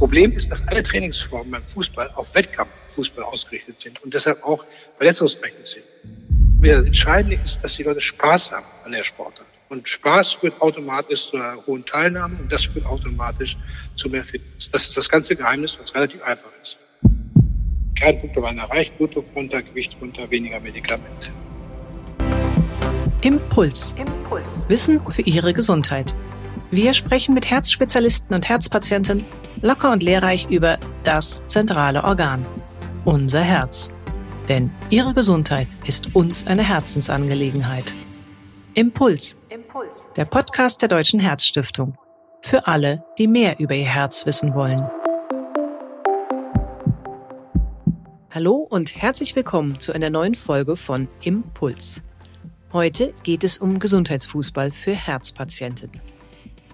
Problem ist, dass alle Trainingsformen beim Fußball auf Wettkampffußball ausgerichtet sind und deshalb auch verletzungsträchtig sind. Das Entscheidende ist, dass die Leute Spaß haben an der Sportart. Und Spaß führt automatisch zu einer hohen Teilnahme und das führt automatisch zu mehr Fitness. Das ist das ganze Geheimnis, was relativ einfach ist. Kernpunkte waren erreicht, Blutdruck runter, Gewicht runter, weniger Medikamente. Impuls. Impuls. Wissen für Ihre Gesundheit. Wir sprechen mit Herzspezialisten und Herzpatienten locker und lehrreich über das zentrale Organ, unser Herz. Denn Ihre Gesundheit ist uns eine Herzensangelegenheit. Impuls. Impuls. Der Podcast der Deutschen Herzstiftung. Für alle, die mehr über ihr Herz wissen wollen. Hallo und herzlich willkommen zu einer neuen Folge von Impuls. Heute geht es um Gesundheitsfußball für Herzpatienten.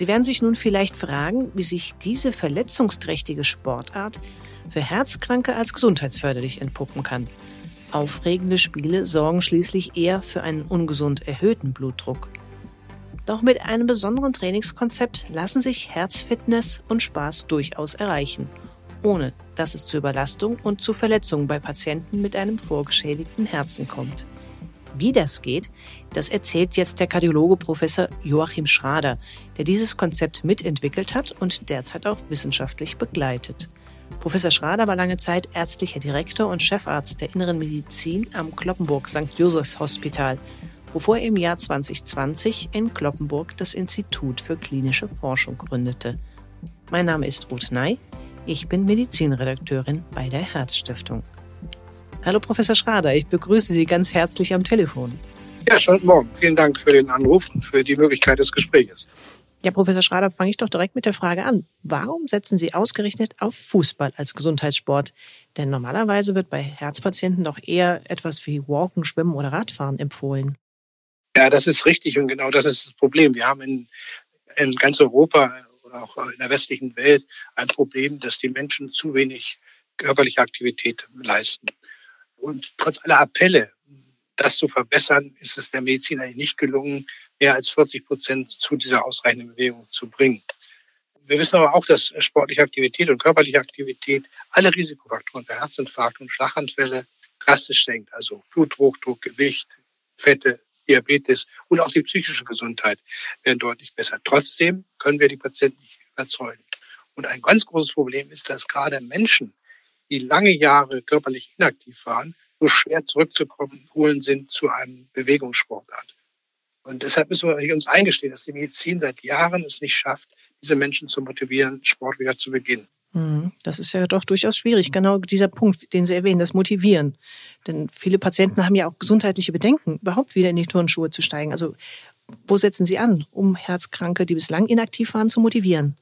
Sie werden sich nun vielleicht fragen, wie sich diese verletzungsträchtige Sportart für Herzkranke als gesundheitsförderlich entpuppen kann. Aufregende Spiele sorgen schließlich eher für einen ungesund erhöhten Blutdruck. Doch mit einem besonderen Trainingskonzept lassen sich Herzfitness und Spaß durchaus erreichen, ohne dass es zu Überlastung und zu Verletzungen bei Patienten mit einem vorgeschädigten Herzen kommt. Wie das geht, das erzählt jetzt der Kardiologe Professor Joachim Schrader, der dieses Konzept mitentwickelt hat und derzeit auch wissenschaftlich begleitet. Professor Schrader war lange Zeit ärztlicher Direktor und Chefarzt der Inneren Medizin am Kloppenburg St. Josephs Hospital, bevor er im Jahr 2020 in Kloppenburg das Institut für klinische Forschung gründete. Mein Name ist Ruth Ney. Ich bin Medizinredakteurin bei der Herzstiftung. Hallo Professor Schrader, ich begrüße Sie ganz herzlich am Telefon. Ja, schönen Morgen. Vielen Dank für den Anruf und für die Möglichkeit des Gesprächs. Ja, Professor Schrader, fange ich doch direkt mit der Frage an. Warum setzen Sie ausgerechnet auf Fußball als Gesundheitssport? Denn normalerweise wird bei Herzpatienten doch eher etwas wie Walken, Schwimmen oder Radfahren empfohlen. Ja, das ist richtig und genau das ist das Problem. Wir haben in, in ganz Europa oder auch in der westlichen Welt ein Problem, dass die Menschen zu wenig körperliche Aktivität leisten. Und trotz aller Appelle, das zu verbessern, ist es der Medizin eigentlich nicht gelungen, mehr als 40 Prozent zu dieser ausreichenden Bewegung zu bringen. Wir wissen aber auch, dass sportliche Aktivität und körperliche Aktivität alle Risikofaktoren für Herzinfarkt und Schlaganfälle drastisch senkt. Also Bluthochdruck, Gewicht, Fette, Diabetes und auch die psychische Gesundheit werden deutlich besser. Trotzdem können wir die Patienten nicht überzeugen. Und ein ganz großes Problem ist, dass gerade Menschen, die lange Jahre körperlich inaktiv waren, so schwer zurückzukommen holen sind zu einem Bewegungssportart. Und deshalb müssen wir uns eingestehen, dass die Medizin seit Jahren es nicht schafft, diese Menschen zu motivieren, Sport wieder zu beginnen. Hm, das ist ja doch durchaus schwierig. Genau dieser Punkt, den Sie erwähnen, das Motivieren. Denn viele Patienten haben ja auch gesundheitliche Bedenken, überhaupt wieder in die Turnschuhe zu steigen. Also wo setzen Sie an, um Herzkranke, die bislang inaktiv waren, zu motivieren?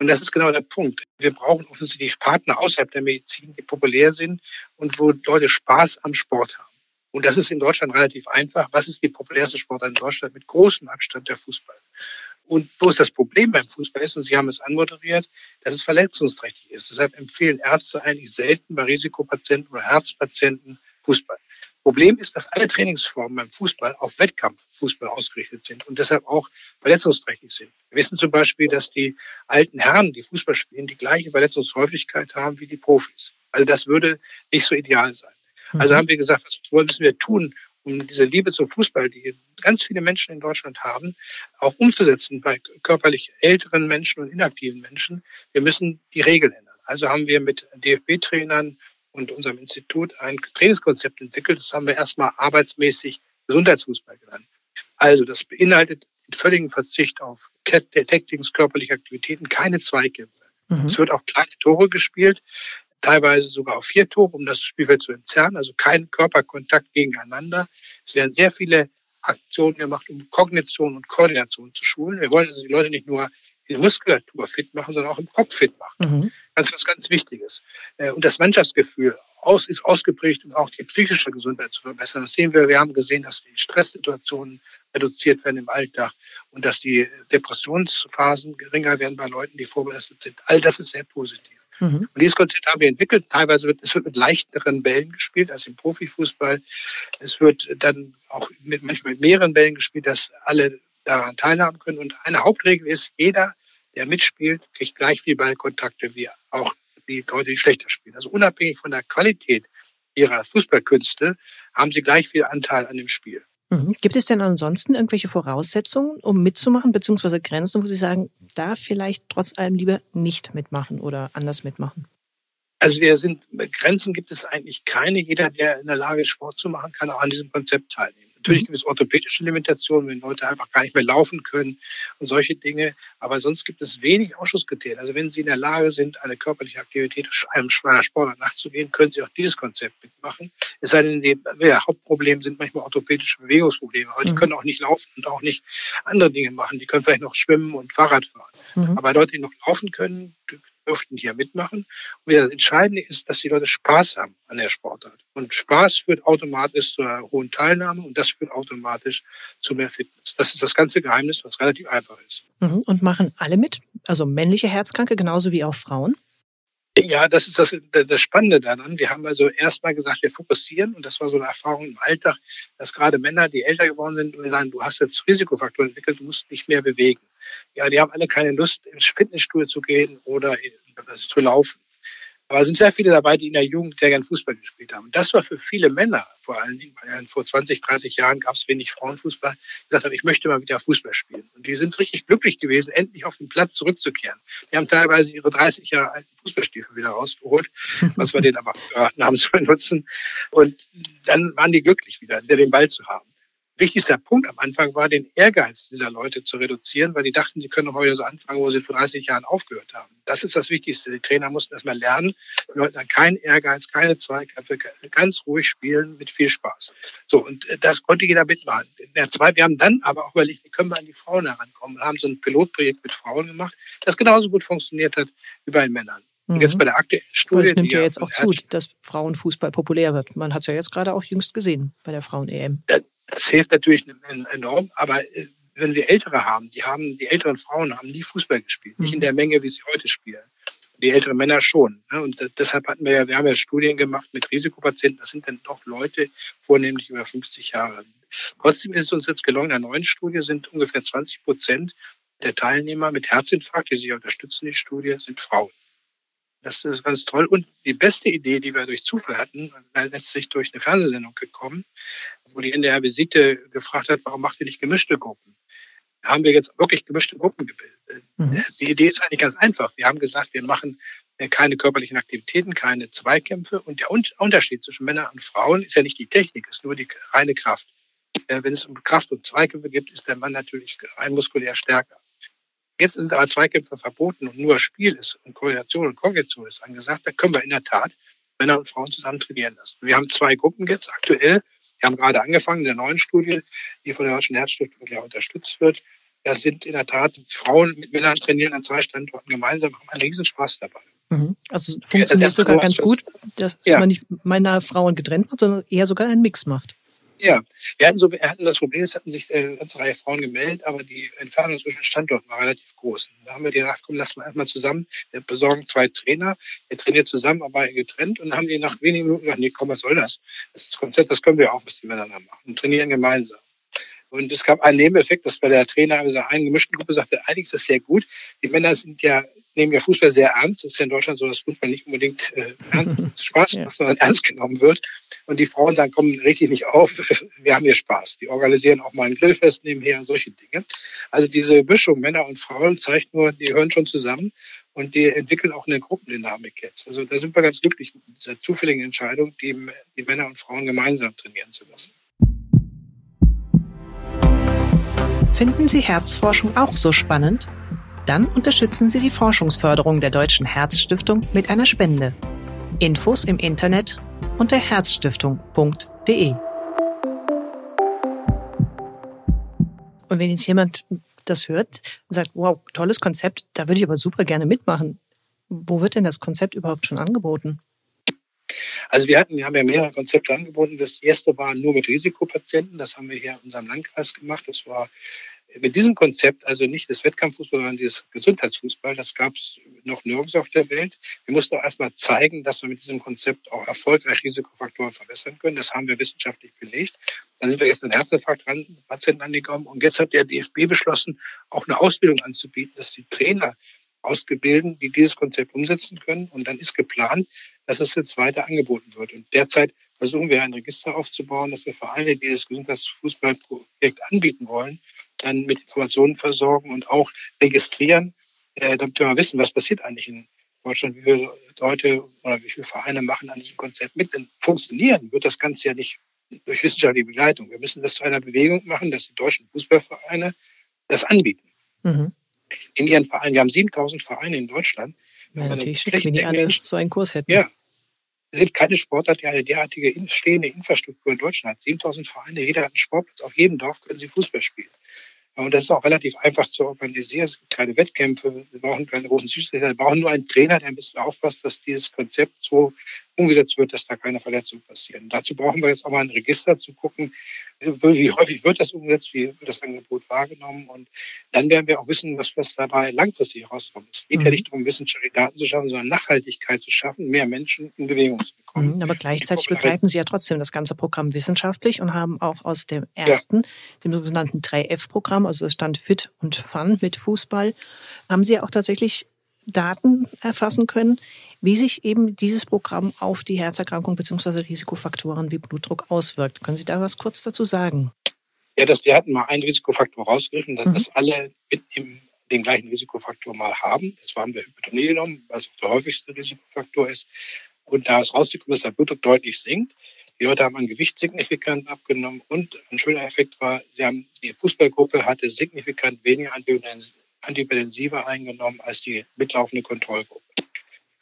Und das ist genau der Punkt. Wir brauchen offensichtlich Partner außerhalb der Medizin, die populär sind und wo Leute Spaß am Sport haben. Und das ist in Deutschland relativ einfach. Was ist die populärste Sportart in Deutschland? Mit großem Abstand der Fußball. Und wo ist das Problem beim Fußball ist, und Sie haben es anmoderiert, dass es verletzungsträchtig ist. Deshalb empfehlen Ärzte eigentlich selten bei Risikopatienten oder Herzpatienten Fußball. Problem ist, dass alle Trainingsformen beim Fußball auf Wettkampffußball ausgerichtet sind und deshalb auch verletzungsträchtig sind. Wir wissen zum Beispiel, dass die alten Herren, die Fußball spielen, die gleiche Verletzungshäufigkeit haben wie die Profis. Also das würde nicht so ideal sein. Also mhm. haben wir gesagt, was müssen wir tun, um diese Liebe zum Fußball, die ganz viele Menschen in Deutschland haben, auch umzusetzen bei körperlich älteren Menschen und inaktiven Menschen. Wir müssen die Regeln ändern. Also haben wir mit DFB-Trainern und unserem Institut ein Trainingskonzept entwickelt. Das haben wir erstmal arbeitsmäßig Gesundheitsfußball genannt. Also das beinhaltet den völligen Verzicht auf Tactics, körperliche Aktivitäten, keine Zweikämpfe. Mhm. Es wird auch kleine Tore gespielt, teilweise sogar auf vier Tore, um das Spielfeld zu entzerren, also kein Körperkontakt gegeneinander. Es werden sehr viele Aktionen gemacht, um Kognition und Koordination zu schulen. Wir wollen also die Leute nicht nur die Muskulatur fit machen, sondern auch im Kopf fit machen. Mhm. Das ist was ganz Wichtiges. Äh, und das Mannschaftsgefühl aus, ist ausgeprägt, um auch die psychische Gesundheit zu verbessern. Das sehen wir. Wir haben gesehen, dass die Stresssituationen reduziert werden im Alltag und dass die Depressionsphasen geringer werden bei Leuten, die vorbelastet sind. All das ist sehr positiv. Mhm. Und dieses Konzept haben wir entwickelt. Teilweise wird es wird mit leichteren Bällen gespielt als im Profifußball. Es wird dann auch mit, manchmal mit mehreren Bällen gespielt, dass alle daran teilhaben können. Und eine Hauptregel ist, jeder der mitspielt, kriegt gleich viel Ballkontakte wie auch die Leute, die schlechter spielen. Also unabhängig von der Qualität ihrer Fußballkünste haben sie gleich viel Anteil an dem Spiel. Mhm. Gibt es denn ansonsten irgendwelche Voraussetzungen, um mitzumachen, beziehungsweise Grenzen, wo Sie sagen, da vielleicht trotz allem lieber nicht mitmachen oder anders mitmachen? Also wir sind, Grenzen gibt es eigentlich keine. Jeder, der in der Lage ist, Sport zu machen, kann auch an diesem Konzept teilnehmen. Natürlich mhm. gibt es orthopädische Limitationen, wenn Leute einfach gar nicht mehr laufen können und solche Dinge. Aber sonst gibt es wenig Ausschusskriterien. Also wenn Sie in der Lage sind, eine körperliche Aktivität einem schwerer Sportler nachzugehen, können Sie auch dieses Konzept mitmachen. Es sei denn, die ja, Hauptprobleme sind manchmal orthopädische Bewegungsprobleme. Aber mhm. die können auch nicht laufen und auch nicht andere Dinge machen. Die können vielleicht noch schwimmen und Fahrrad fahren. Mhm. Aber Leute, die noch laufen können, dürften hier mitmachen. Und das Entscheidende ist, dass die Leute Spaß haben an der Sportart. Und Spaß führt automatisch zu einer hohen Teilnahme und das führt automatisch zu mehr Fitness. Das ist das ganze Geheimnis, was relativ einfach ist. Mhm. Und machen alle mit? Also männliche Herzkranke genauso wie auch Frauen? Ja, das ist das, das Spannende daran. Wir haben also erstmal gesagt, wir fokussieren, und das war so eine Erfahrung im Alltag, dass gerade Männer, die älter geworden sind, wir sagen, du hast jetzt Risikofaktoren entwickelt, du musst dich mehr bewegen. Ja, die haben alle keine Lust, ins Fitnessstudio zu gehen oder zu laufen. Aber es sind sehr viele dabei, die in der Jugend sehr gern Fußball gespielt haben. Und das war für viele Männer, vor allen Dingen, weil vor 20, 30 Jahren gab es wenig Frauenfußball, die gesagt haben, ich möchte mal wieder Fußball spielen. Und die sind richtig glücklich gewesen, endlich auf den Platz zurückzukehren. Die haben teilweise ihre 30 Jahre alten Fußballstiefel wieder rausgeholt, was wir denen aber geraten haben zu benutzen. Und dann waren die glücklich wieder, wieder den Ball zu haben wichtigster Punkt am Anfang war, den Ehrgeiz dieser Leute zu reduzieren, weil die dachten, sie können heute so anfangen, wo sie vor 30 Jahren aufgehört haben. Das ist das Wichtigste. Die Trainer mussten erstmal lernen, die Leute haben keinen Ehrgeiz, keine Zweikämpfe, ganz ruhig spielen mit viel Spaß. So, und äh, das konnte jeder mitmachen. In der zwei, wir haben dann aber auch überlegt, wie können wir an die Frauen herankommen und haben so ein Pilotprojekt mit Frauen gemacht, das genauso gut funktioniert hat wie bei den Männern. Und jetzt mhm. bei der aktuellen Studie. Das nimmt ja jetzt auch zu, dass Frauenfußball populär wird. Man hat es ja jetzt gerade auch jüngst gesehen bei der Frauen-EM. Das hilft natürlich enorm, aber äh, wenn wir Ältere haben, die haben, die älteren Frauen haben nie Fußball gespielt, nicht in mhm. der Menge, wie sie heute spielen. Die älteren Männer schon. Ne? Und deshalb hatten wir ja, wir haben ja Studien gemacht mit Risikopatienten. Das sind dann doch Leute, vornehmlich über 50 Jahre. Trotzdem ist es uns jetzt gelungen, in der neuen Studie sind ungefähr 20 Prozent der Teilnehmer mit Herzinfarkt, die sich unterstützen, die Studie, sind Frauen. Das ist ganz toll. Und die beste Idee, die wir durch Zufall hatten, letztlich durch eine Fernsehsendung gekommen, wo die NDR Visite gefragt hat, warum macht ihr nicht gemischte Gruppen? Da haben wir jetzt wirklich gemischte Gruppen gebildet. Mhm. Die Idee ist eigentlich ganz einfach. Wir haben gesagt, wir machen keine körperlichen Aktivitäten, keine Zweikämpfe. Und der Unterschied zwischen Männern und Frauen ist ja nicht die Technik, ist nur die reine Kraft. Äh, wenn es um Kraft und Zweikämpfe geht, ist der Mann natürlich rein muskulär stärker. Jetzt sind aber Zweikämpfe verboten und nur Spiel ist und Koordination und Kognition ist angesagt. Da können wir in der Tat Männer und Frauen zusammen trainieren lassen. Wir haben zwei Gruppen jetzt aktuell. Wir haben gerade angefangen in der neuen Studie, die von der Deutschen Herzstiftung ja unterstützt wird. Da sind in der Tat Frauen mit Männern trainieren an zwei Standorten gemeinsam, haben einen riesen Spaß dabei. Mhm. Also funktioniert sogar ganz gut, dass ja. man nicht Männer Frauen getrennt macht, sondern eher sogar einen Mix macht. Ja, wir hatten, so, wir hatten das Problem, es hatten sich äh, eine ganze Reihe Frauen gemeldet, aber die Entfernung zwischen Standorten war relativ groß. Und da haben wir gedacht, komm, lass mal erstmal zusammen. Wir besorgen zwei Trainer, wir trainieren zusammen, aber getrennt und haben die nach wenigen Minuten gesagt, nee, komm, was soll das? Das ist das Konzept, das können wir auch, was die miteinander machen. Und trainieren gemeinsam. Und es gab einen Nebeneffekt, dass bei der Trainer dieser einen gemischten Gruppe sagte, eigentlich ist das sehr gut. Die Männer sind ja, nehmen ja Fußball sehr ernst. Das ist ja in Deutschland so, dass Fußball nicht unbedingt äh, ernst, Spaß macht, sondern ernst genommen wird. Und die Frauen dann kommen richtig nicht auf. Wir haben hier Spaß. Die organisieren auch mal ein Grillfest nebenher und solche Dinge. Also diese Mischung Männer und Frauen zeigt nur, die hören schon zusammen und die entwickeln auch eine Gruppendynamik jetzt. Also da sind wir ganz glücklich mit dieser zufälligen Entscheidung, die, die Männer und Frauen gemeinsam trainieren zu lassen. Finden Sie Herzforschung auch so spannend? Dann unterstützen Sie die Forschungsförderung der Deutschen Herzstiftung mit einer Spende. Infos im Internet unter herzstiftung.de. Und wenn jetzt jemand das hört und sagt, wow, tolles Konzept, da würde ich aber super gerne mitmachen. Wo wird denn das Konzept überhaupt schon angeboten? Also wir hatten, wir haben ja mehrere Konzepte angeboten. Das erste war nur mit Risikopatienten. Das haben wir hier in unserem Landkreis gemacht. Das war Mit diesem Konzept, also nicht das Wettkampffußball, sondern dieses Gesundheitsfußball, das gab es noch nirgends auf der Welt. Wir mussten auch erstmal zeigen, dass wir mit diesem Konzept auch erfolgreich Risikofaktoren verbessern können. Das haben wir wissenschaftlich belegt. Dann sind wir jetzt an Herzinfarktpatienten angekommen und jetzt hat der DFB beschlossen, auch eine Ausbildung anzubieten, dass die Trainer ausgebildet, die dieses Konzept umsetzen können. Und dann ist geplant, dass es jetzt weiter angeboten wird. Und derzeit versuchen wir ein Register aufzubauen, dass wir Vereine, die das Gesundheitsfußballprojekt anbieten wollen, dann mit Informationen versorgen und auch registrieren, äh, damit wir wissen, was passiert eigentlich in Deutschland, wie viele Leute oder wie viele Vereine machen an diesem Konzept mit. Denn funktionieren wird das Ganze ja nicht durch wissenschaftliche Begleitung. Wir müssen das zu einer Bewegung machen, dass die deutschen Fußballvereine das anbieten. Mhm. In ihren Vereinen. Wir haben 7000 Vereine in Deutschland. Ja, natürlich schick, wenn die alle so einen Kurs hätten. Ja, es sind keine Sportart, die eine derartige stehende Infrastruktur in Deutschland hat. 7000 Vereine, jeder hat einen Sportplatz. Auf jedem Dorf können sie Fußball spielen. Und das ist auch relativ einfach zu organisieren. Es gibt keine Wettkämpfe, wir brauchen keine großen Schiedsrichter, wir brauchen nur einen Trainer, der ein bisschen aufpasst, dass dieses Konzept so umgesetzt wird, dass da keine Verletzungen passieren. Dazu brauchen wir jetzt auch mal ein Register zu gucken, wie häufig wird das umgesetzt, wie wird das Angebot wahrgenommen und dann werden wir auch wissen, was, was dabei langfristig herauskommt. Es geht mhm. ja nicht darum, wissenschaftliche Daten zu schaffen, sondern Nachhaltigkeit zu schaffen, mehr Menschen in Bewegung zu bekommen. Mhm, aber gleichzeitig begleiten Sie ja trotzdem das ganze Programm wissenschaftlich und haben auch aus dem ersten, ja. dem sogenannten 3F-Programm, also das stand Fit und Fun mit Fußball, haben Sie ja auch tatsächlich Daten erfassen können, wie sich eben dieses Programm auf die Herzerkrankung bzw. Risikofaktoren wie Blutdruck auswirkt. Können Sie da was kurz dazu sagen? Ja, das, wir hatten mal einen Risikofaktor rausgegriffen, dass mhm. das alle mit im, den gleichen Risikofaktor mal haben. Das haben wir Hypertonie genommen, was der häufigste Risikofaktor ist. Und da ist rausgekommen, dass der Blutdruck deutlich sinkt. Die Leute haben an Gewicht signifikant abgenommen und ein schöner Effekt war, sie haben, die Fußballgruppe hatte signifikant weniger Antihypertensiva eingenommen als die mitlaufende Kontrollgruppe.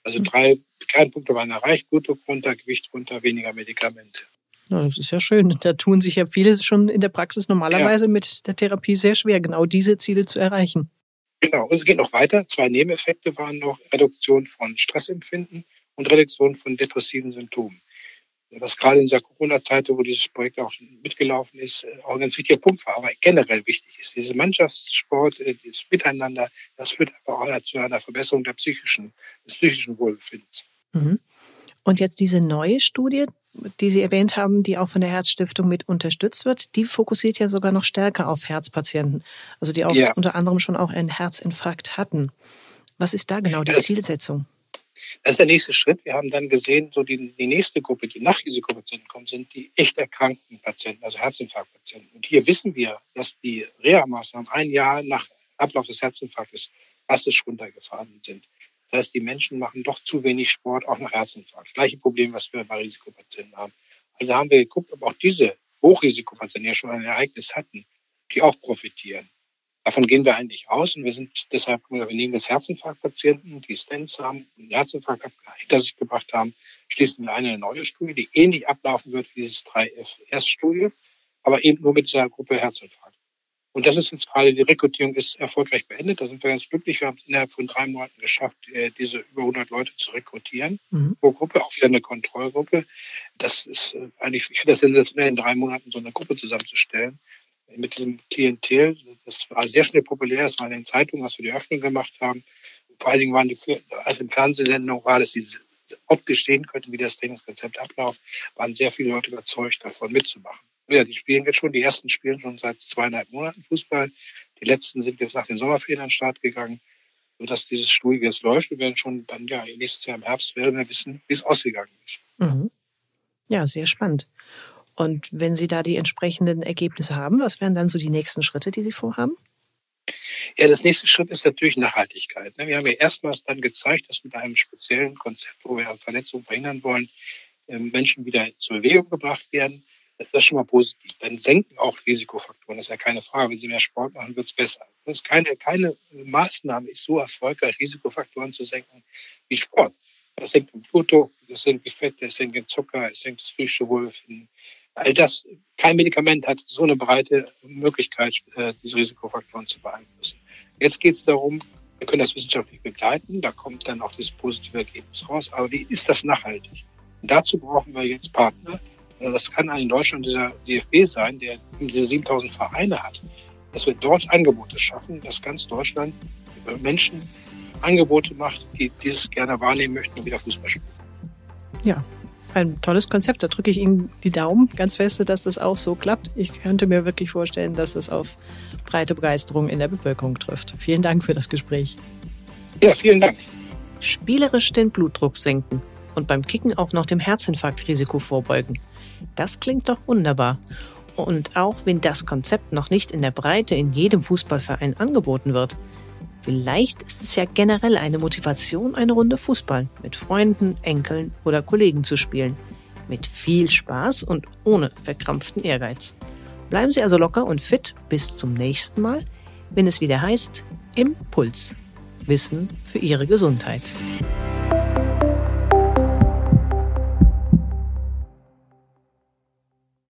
Also drei Kernpunkte waren erreicht, Blutdruck runter, Gewicht runter, weniger Medikamente. Ja, das ist ja schön. Da tun sich ja viele schon in der Praxis normalerweise ja. mit der Therapie sehr schwer, genau diese Ziele zu erreichen. Genau, und es geht noch weiter. Zwei Nebeneffekte waren noch Reduktion von Stressempfinden und Reduktion von depressiven Symptomen was gerade in dieser Corona-Zeit, wo dieses Projekt auch mitgelaufen ist, äh, auch ein ganz wichtiger Punkt war, aber generell wichtig ist. Diese Mannschaftssport, äh, dieses Miteinander, das führt einfach auch zu einer Verbesserung der psychischen, des psychischen Wohlbefindens. Mhm. Und jetzt diese neue Studie, die Sie erwähnt haben, die auch von der Herzstiftung mit unterstützt wird, die fokussiert ja sogar noch stärker auf Herzpatienten, also die auch ja. unter anderem schon auch einen Herzinfarkt hatten. Was ist da genau die das, Zielsetzung? Das ist der nächste Schritt. Wir haben dann gesehen, so die, die nächste Gruppe, die nach Risikopatienten kommen, sind die echt erkrankten Patienten, also Herzinfarktpatienten. Und hier wissen wir, dass die Reha-Maßnahmen ein Jahr nach Ablauf des Herzinfarktes drastisch runtergefahren sind. Das heißt, die Menschen machen doch zu wenig Sport, auch nach Herzinfarkt. Das gleiche Problem, was wir bei Risikopatienten haben. Also haben wir geguckt, ob auch diese Hochrisikopatienten, die ja schon ein Ereignis hatten, die auch profitieren. Davon gehen wir eigentlich aus und wir sind deshalb, wir nehmen das Herzinfarktpatienten, die Stents haben, einen Herzinfarkt hinter sich gebracht haben, schließen wir eine neue Studie, die ähnlich ablaufen wird wie dieses 3F-Studie, aber eben nur mit dieser Gruppe Herzinfarkt. Und das ist jetzt gerade, die Rekrutierung ist erfolgreich beendet. Da sind wir ganz glücklich. Wir haben es innerhalb von drei Monaten geschafft, äh, diese über 100 Leute zu rekrutieren mhm. pro Gruppe, auch wieder eine Kontrollgruppe. Das ist äh, eigentlich, ich finde das sensationell, in drei Monaten so eine Gruppe zusammenzustellen mit diesem Klientel. Das war sehr schnell populär. Das war in den Zeitungen, als wir die Öffnung gemacht haben. Vor allen Dingen waren die, als im Fernsehsendung war, dass sie optisch sehen könnten, wie das Trainingskonzept abläuft, waren sehr viele Leute überzeugt, davon mitzumachen. Ja, die spielen jetzt schon, die ersten spielen schon seit zweieinhalb Monaten Fußball. Die letzten sind jetzt nach den Sommerferien an den Start gegangen, sodass dieses Studie jetzt läuft. Wir werden schon dann, ja, nächstes Jahr im Herbst werden wir wissen, wie es ausgegangen ist. Mhm. Ja, sehr spannend. Und wenn Sie da die entsprechenden Ergebnisse haben, was wären dann so die nächsten Schritte, die Sie vorhaben? Ja, das nächste Schritt ist natürlich Nachhaltigkeit. Ne? Wir haben ja erstmals dann gezeigt, dass mit einem speziellen Konzept, wo wir Verletzungen verhindern wollen, ähm, Menschen wieder zur Bewegung gebracht werden. Das ist schon mal positiv. Dann senken auch Risikofaktoren. Das ist ja keine Frage. Wenn Sie mehr Sport machen, wird es besser. Das keine, keine Maßnahme ist so erfolgreich, Risikofaktoren zu senken wie Sport. Das senkt den Blutdruck, das senkt die Fette, das senkt den Zucker, es senkt das psychische Wohlbefinden. All das, kein Medikament hat so eine breite Möglichkeit, äh, diese Risikofaktoren zu beeinflussen. Jetzt geht es darum, wir können das wissenschaftlich begleiten, da kommt dann auch das positive Ergebnis raus. Aber wie ist das nachhaltig? Und dazu brauchen wir jetzt Partner. Das kann in Deutschland dieser DFB sein, der diese 7000 Vereine hat. dass wir dort Angebote schaffen, dass ganz Deutschland Menschen Angebote macht, die dieses gerne wahrnehmen möchten und wieder Fußball spielen. Ja, ein tolles Konzept. Da drücke ich Ihnen die Daumen ganz feste, dass das auch so klappt. Ich könnte mir wirklich vorstellen, dass es auf breite Begeisterung in der Bevölkerung trifft. Vielen Dank für das Gespräch. Ja, vielen Dank. Spielerisch den Blutdruck senken und beim Kicken auch noch dem Herzinfarktrisiko vorbeugen. Das klingt doch wunderbar. Und auch wenn das Konzept noch nicht in der Breite in jedem Fußballverein angeboten wird, vielleicht ist es ja generell eine Motivation, eine Runde Fußball mit Freunden, Enkeln oder Kollegen zu spielen. Mit viel Spaß und ohne verkrampften Ehrgeiz. Bleiben Sie also locker und fit bis zum nächsten Mal, wenn es wieder heißt Impuls. Wissen für Ihre Gesundheit.